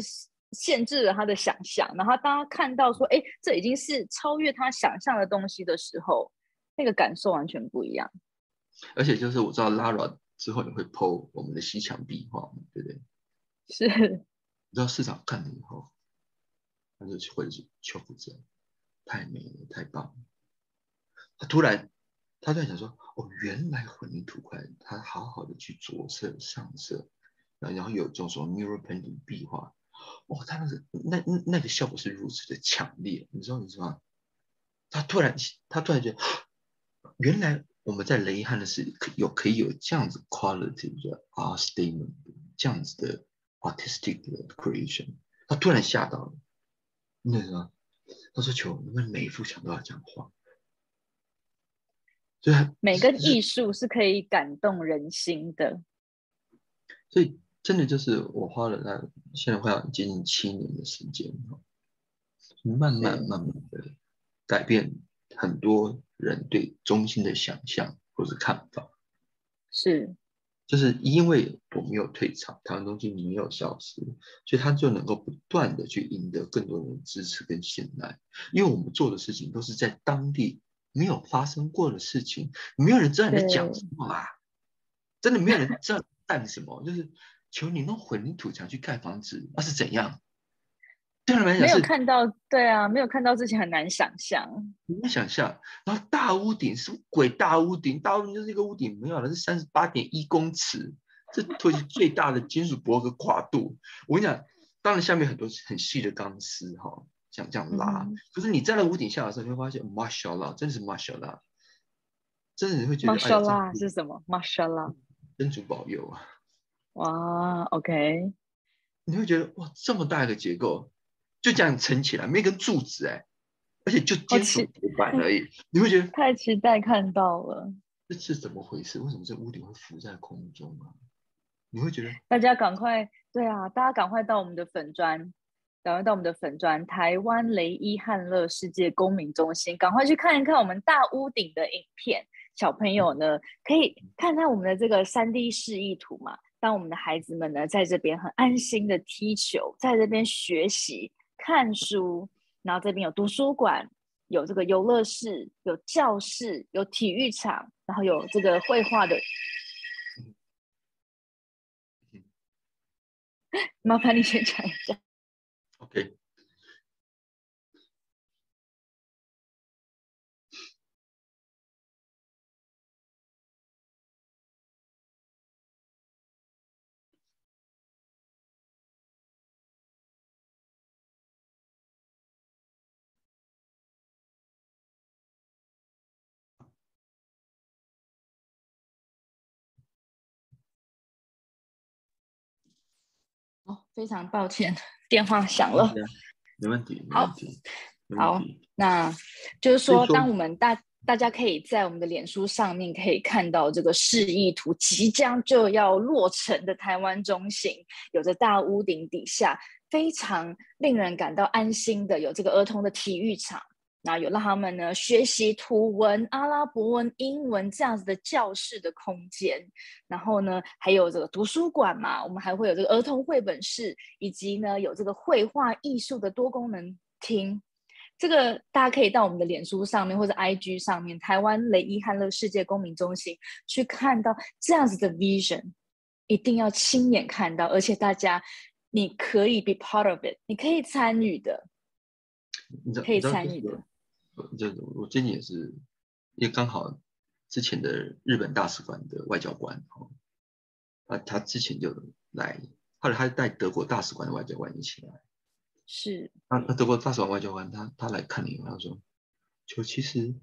限制了他的想象，然后当他看到说，哎，这已经是超越他想象的东西的时候，那个感受完全不一样。而且就是我知道 Lara。之后你会剖我们的西墙壁画嘛？对不对？是。你知道市长看了以后，他就会去求福者，太美了，太棒了。他突然，他突然想说：“哦，原来混凝土块，他好好的去着色、上色，然后有这种什么 mirror painting 壁画，哦，他那个那那个效果是如此的强烈，你知道你知道吗？他突然，他突然觉得，原来。我们在雷汉的是有可以有这样子 quality 的 art statement，这样子的 artistic 的 creation，他突然吓到了，那什么，他说：“求你们每一幅墙都要这样画。”所以每个艺术是可以感动人心的。所以真的就是我花了那现在快要接近七年的时间慢慢慢慢的改变很多。人对中心的想象或是看法，是，就是因为我没有退场，台湾中心没有消失，所以他就能够不断的去赢得更多人的支持跟信赖。因为我们做的事情都是在当地没有发生过的事情，没有人知道你在讲什么啊！真的没有人知道干什么，就是求你弄混凝土墙去盖房子，那是怎样？没有看到，对啊，没有看到之前很难想象，很难想象。然后大屋顶是鬼大屋顶，大屋顶就是一个屋顶，没有了，是三十八点一公尺，这土是最大的金属箔的跨度。我跟你讲，当然下面很多很细的钢丝哈，像这样拉。可是你站在屋顶下的时候，你会发现，mashallah，真的是 mashallah，真的你会觉得 mashallah 是什么？mashallah，真主保佑啊！哇，OK，你会觉得哇，这么大一个结构。就这样撑起来，没根柱子哎，而且就金属铁板而已，你会觉得 太期待看到了。这是怎么回事？为什么这屋顶会浮在空中啊？你会觉得大家赶快对啊，大家赶快到我们的粉砖，赶快到我们的粉砖台湾雷伊汉乐世界公民中心，赶快去看一看我们大屋顶的影片。小朋友呢，可以看看我们的这个三 D 示意图嘛。当我们的孩子们呢，在这边很安心的踢球，在这边学习看书，然后这边有图书馆，有这个游乐室，有教室，有体育场，然后有这个绘画的。麻烦你先讲一下。OK。非常抱歉，电话响了。没问题，好，好，那就是说，当我们大大家可以在我们的脸书上面可以看到这个示意图，即将就要落成的台湾中心，有着大屋顶底下非常令人感到安心的，有这个儿童的体育场。那有让他们呢学习图文、阿拉伯文、英文这样子的教室的空间，然后呢还有这个图书馆嘛，我们还会有这个儿童绘本室，以及呢有这个绘画艺术的多功能厅。这个大家可以到我们的脸书上面或者 IG 上面，台湾雷伊汉乐世界公民中心去看到这样子的 vision，一定要亲眼看到，而且大家你可以 be part of it，你可以参与的，可以参与的。就我最近也是，因为刚好之前的日本大使馆的外交官哦，啊，他之前就来，后来他带德国大使馆的外交官一起来，是，那那德国大使馆外交官他他来看你，他说，就其实，因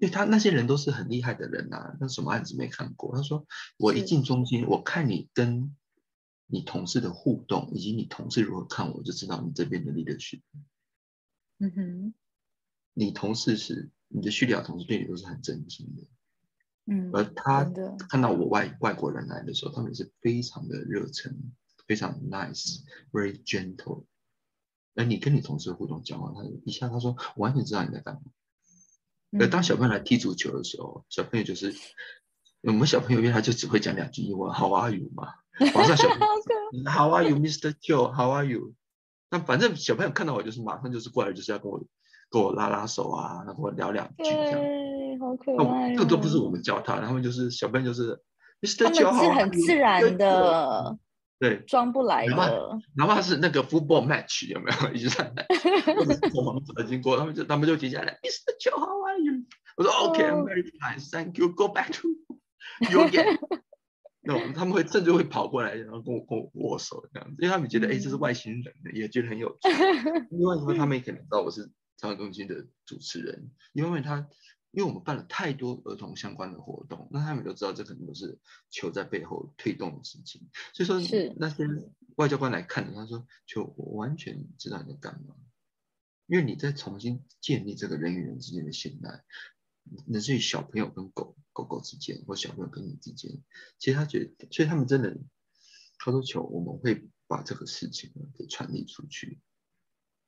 为他那些人都是很厉害的人呐，那什么案子没看过？他说，我一进中心，我看你跟你同事的互动，以及你同事如何看我，就知道你这边的 leadership。嗯哼。你同事是你的叙利亚同事，对你都是很真心的，嗯，而他看到我外外国人来的时候，他们是非常的热忱，非常 nice，very gentle。而你跟你同事互动讲话，他一下他说完全知道你在干嘛。而当小朋友来踢足球的时候，小朋友就是我们小朋友，因为他就只会讲两句英文，How are you 嘛？马上小朋友 How are you, Mr. Joe? How are you？那反正小朋友看到我就是马上就是过来，就是要跟我。跟我拉拉手啊，然后聊两句这样，好可爱。这都不是我们教他，他们就是小朋友，就是他们是很自然的，对，装不来的。哪怕是那个 football match 有没有一直在来，或者是从旁边经过，他们就他们就停下来，Mr. Joe，How are you？我说 OK，I'm very fine，thank you，Go back to your game。那他们会甚至会跑过来，然后跟我跟我握手这样子，因为他们觉得哎，这是外星人，也觉得很有趣。另外，因为他们也可能知道我是。台湾中心的主持人，因为他，因为我们办了太多儿童相关的活动，那他们都知道这可能都是球在背后推动的事情，所以说是。那些外交官来看，他说，球我完全知道你在干嘛，因为你在重新建立这个人与人之间的信赖，乃至于小朋友跟狗狗狗之间，或小朋友跟你之间，其实他觉得，所以他们真的，他说球我们会把这个事情给传递出去。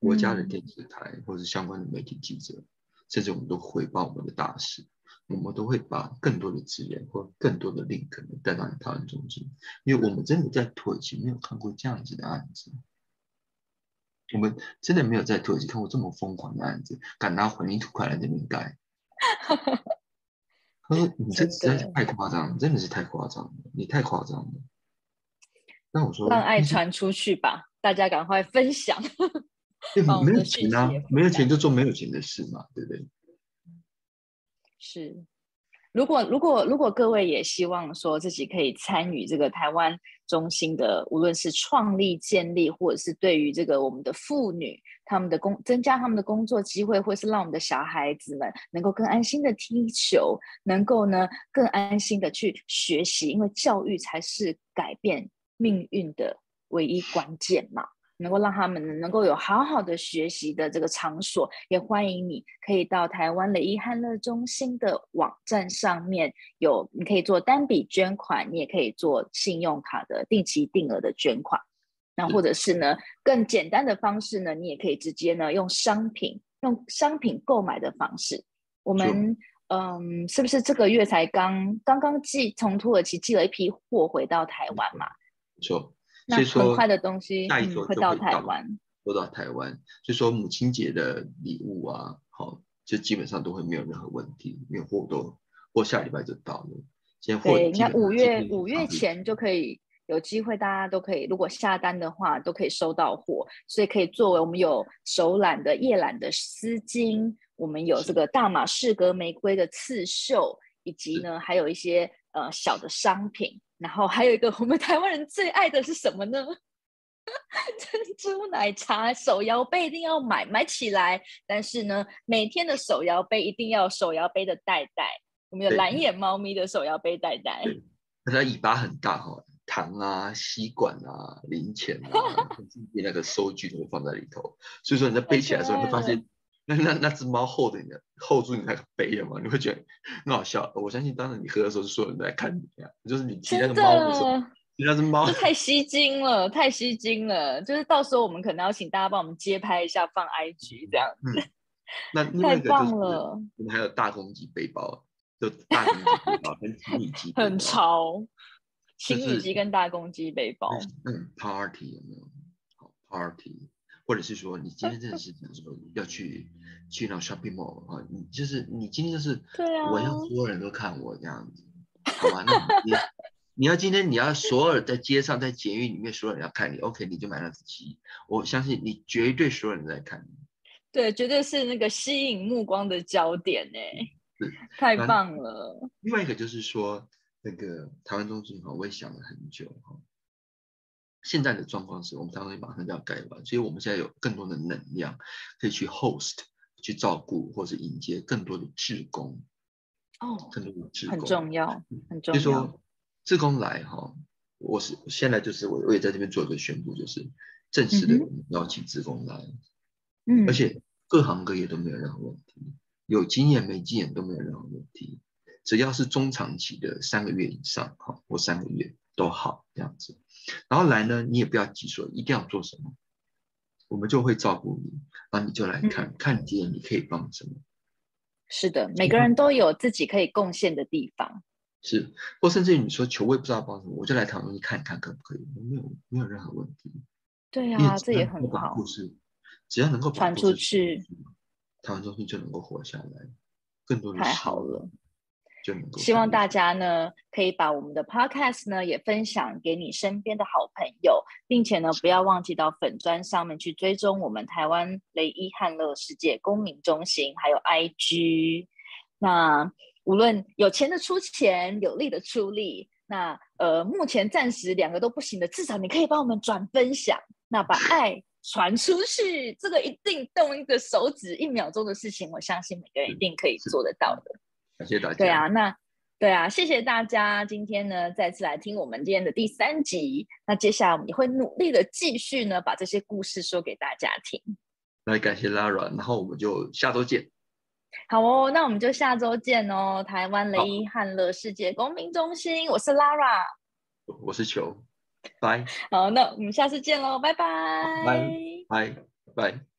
国家的电视台或者相关的媒体记者，甚至我们都回报我们的大使，我们都会把更多的资源或更多的 link 带到讨论中心，因为我们真的在土耳其没有看过这样子的案子，我们真的没有在土耳其看过这么疯狂的案子，敢拿混凝土块来这边盖。他说：“你这实在是太夸张，真的是太夸张了，你太夸张了。”那我说：“让爱传出去吧，大家赶快分享。”没有钱啊，没有钱就做没有钱的事嘛，对不对？是，如果如果如果各位也希望说自己可以参与这个台湾中心的，无论是创立、建立，或者是对于这个我们的妇女他们的工增加他们的工作机会，或是让我们的小孩子们能够更安心的踢球，能够呢更安心的去学习，因为教育才是改变命运的唯一关键嘛。能够让他们能够有好好的学习的这个场所，也欢迎你可以到台湾的伊汉乐中心的网站上面有，你可以做单笔捐款，你也可以做信用卡的定期定额的捐款。那或者是呢，更简单的方式呢，你也可以直接呢用商品用商品购买的方式。我们嗯，是不是这个月才刚刚刚寄从土耳其寄了一批货回到台湾嘛？没错。那很快的东西下一周会到台湾，会到台湾。所以说母亲节的礼物啊，好，就基本上都会没有任何问题，因为货都或下礼拜就到了。现在货对，该五月五月前就可以有机会，大家都可以，如果下单的话，都可以收到货。所以可以作为我们有手揽的夜揽的丝巾，我们有这个大马士革玫瑰的刺绣，以及呢还有一些呃小的商品。然后还有一个我们台湾人最爱的是什么呢？珍珠奶茶手摇杯一定要买买起来。但是呢，每天的手摇杯一定要手摇杯的袋袋。我们有蓝眼猫咪的手摇杯袋袋，它尾巴很大哈，糖啊、吸管啊、零钱啊，那个收据都会放在里头。所以说你在背起来的时候，你会发现。那那那只猫厚的你 hold 住你那个杯了吗？你会觉得很好笑。我相信当时你喝的时候，是所有人都在看你呀，就是你骑那个猫的时候，骑那只猫，太吸睛了，太吸睛了。就是到时候我们可能要请大家帮我们街拍一下，放 IG 这样子。那太棒了。我们还有大公鸡背包，就大公鸡背包跟情侣机，很 潮。情侣机跟大公鸡背包，嗯，party 有没有？好 party。或者是说，你今天真的是怎么说要去去那 shopping mall 啊？你就是你今天就是，对啊，我要所有人都看我这样子，好吧？那你你要今天你要所有在街上在监狱里面所有人要看你，OK？你就买那只鸡，我相信你绝对所有人在看你，对，绝对是那个吸引目光的焦点哎，是 太棒了。另外一个就是说，那个台湾中心哈，我也想了很久哈。现在的状况是我们台湾马上就要盖完，所以我们现在有更多的能量可以去 host、去照顾或者迎接更多的志工。哦，更多的志工很重要，很重要。就说志工来哈，我是现在就是我我也在这边做一个宣布，就是正式的邀请志工来，嗯，而且各行各业都没有任何问题，有经验没经验都没有任何问题，只要是中长期的三个月以上哈，或三个月都好这样子。然后来呢，你也不要急说一定要做什么，我们就会照顾你，然后你就来看看见你可以帮什么。是的，每个人都有自己可以贡献的地方。是，或甚至于你说求我也不知道帮什么，我就来讨论你看一看可不可以，没有没有任何问题。对啊，这也很好。故事只要能够传出去，台湾中心就能够活下来，更多的太好了。就希望大家呢，可以把我们的 podcast 呢也分享给你身边的好朋友，并且呢，不要忘记到粉砖上面去追踪我们台湾雷伊汉乐世界公民中心，还有 IG。那无论有钱的出钱，有力的出力，那呃，目前暂时两个都不行的，至少你可以帮我们转分享，那把 爱传出去，这个一定动一个手指一秒钟的事情，我相信每个人一定可以做得到的。感谢大家。对啊，那对啊，谢谢大家今天呢再次来听我们今天的第三集。那接下来我们也会努力的继续呢把这些故事说给大家听。那感谢 Lara，然后我们就下周见。好哦，那我们就下周见哦。台湾雷伊汉乐世界公民中心，我是 Lara，我是球，拜。好，那我们下次见喽，拜拜，拜拜拜。